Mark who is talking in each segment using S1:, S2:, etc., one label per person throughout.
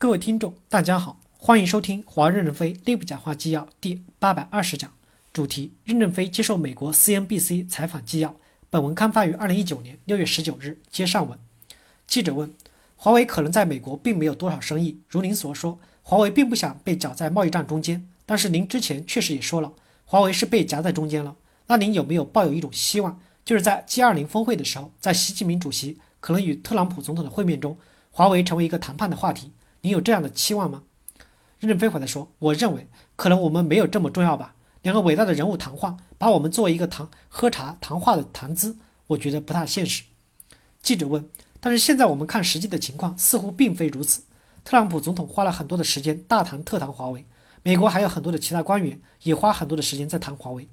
S1: 各位听众，大家好，欢迎收听华任正非内部讲话纪要第八百二十讲，主题：任正非接受美国 CNBC 采访纪要。本文刊发于二零一九年六月十九日。接上文，记者问：华为可能在美国并没有多少生意，如您所说，华为并不想被搅在贸易战中间。但是您之前确实也说了，华为是被夹在中间了。那您有没有抱有一种希望，就是在 G 二零峰会的时候，在习近平主席可能与特朗普总统的会面中，华为成为一个谈判的话题？你有这样的期望吗？任正非回答说：“我认为可能我们没有这么重要吧。两个伟大的人物谈话，把我们作为一个谈喝茶谈话的谈资，我觉得不大现实。”记者问：“但是现在我们看实际的情况，似乎并非如此。特朗普总统花了很多的时间大谈特谈华为，美国还有很多的其他官员也花很多的时间在谈华为。”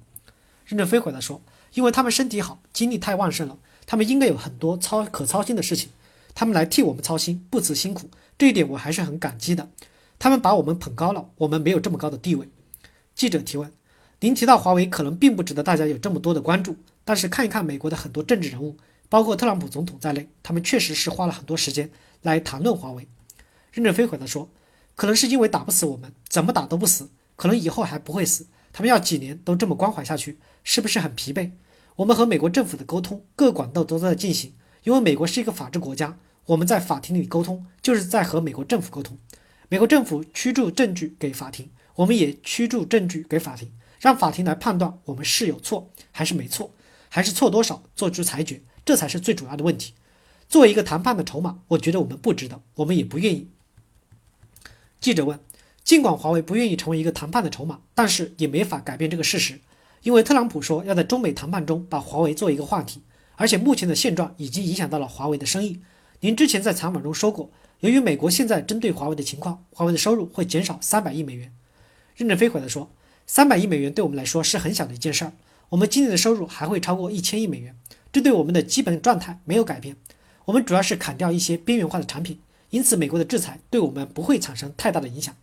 S1: 任正非回答说：“因为他们身体好，精力太旺盛了，他们应该有很多操可操心的事情，他们来替我们操心，不辞辛苦。”这一点我还是很感激的，他们把我们捧高了，我们没有这么高的地位。记者提问：您提到华为可能并不值得大家有这么多的关注，但是看一看美国的很多政治人物，包括特朗普总统在内，他们确实是花了很多时间来谈论华为。任正非回答说：可能是因为打不死我们，怎么打都不死，可能以后还不会死，他们要几年都这么关怀下去，是不是很疲惫？我们和美国政府的沟通各管道都在进行，因为美国是一个法治国家。我们在法庭里沟通，就是在和美国政府沟通。美国政府驱逐证据给法庭，我们也驱逐证据给法庭，让法庭来判断我们是有错还是没错，还是错多少，做出裁决，这才是最主要的问题。作为一个谈判的筹码，我觉得我们不值得，我们也不愿意。记者问：尽管华为不愿意成为一个谈判的筹码，但是也没法改变这个事实，因为特朗普说要在中美谈判中把华为做一个话题，而且目前的现状已经影响到了华为的生意。您之前在采访中说过，由于美国现在针对华为的情况，华为的收入会减少三百亿美元。任正非回答说：“三百亿美元对我们来说是很小的一件事儿，我们今年的收入还会超过一千亿美元，这对我们的基本状态没有改变。我们主要是砍掉一些边缘化的产品，因此美国的制裁对我们不会产生太大的影响。”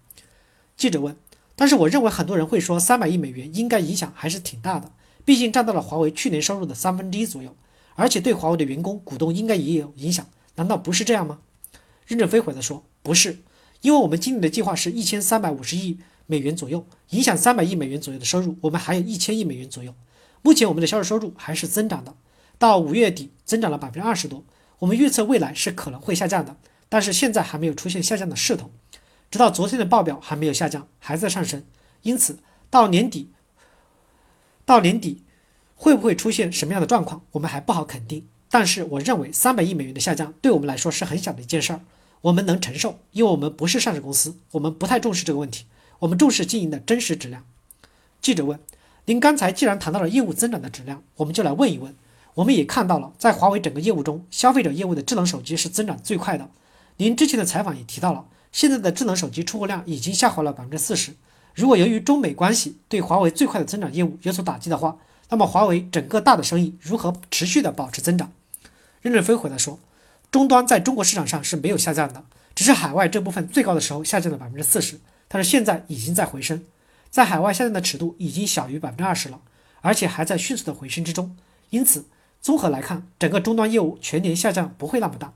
S1: 记者问：“但是我认为很多人会说，三百亿美元应该影响还是挺大的，毕竟占到了华为去年收入的三分之一左右，而且对华为的员工、股东应该也有影响。”难道不是这样吗？任正非回答说：“不是，因为我们今年的计划是一千三百五十亿美元左右，影响三百亿美元左右的收入，我们还有一千亿美元左右。目前我们的销售收入还是增长的，到五月底增长了百分之二十多。我们预测未来是可能会下降的，但是现在还没有出现下降的势头。直到昨天的报表还没有下降，还在上升。因此到年底，到年底会不会出现什么样的状况，我们还不好肯定。”但是我认为三百亿美元的下降对我们来说是很小的一件事儿，我们能承受，因为我们不是上市公司，我们不太重视这个问题，我们重视经营的真实质量。记者问：“您刚才既然谈到了业务增长的质量，我们就来问一问。我们也看到了，在华为整个业务中，消费者业务的智能手机是增长最快的。您之前的采访也提到了，现在的智能手机出货量已经下滑了百分之四十。如果由于中美关系对华为最快的增长业务有所打击的话，那么华为整个大的生意如何持续的保持增长？”任正非回答说：“终端在中国市场上是没有下降的，只是海外这部分最高的时候下降了百分之四十，但是现在已经在回升，在海外下降的尺度已经小于百分之二十了，而且还在迅速的回升之中。因此，综合来看，整个终端业务全年下降不会那么大。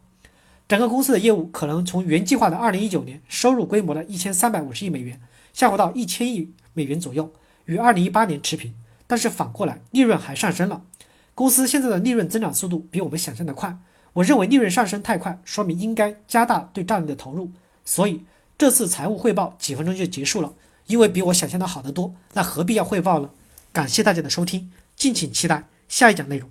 S1: 整个公司的业务可能从原计划的二零一九年收入规模的一千三百五十亿美元下滑到一千亿美元左右，与二零一八年持平。但是反过来，利润还上升了。”公司现在的利润增长速度比我们想象的快，我认为利润上升太快，说明应该加大对战略的投入。所以这次财务汇报几分钟就结束了，因为比我想象的好得多。那何必要汇报呢？感谢大家的收听，敬请期待下一讲内容。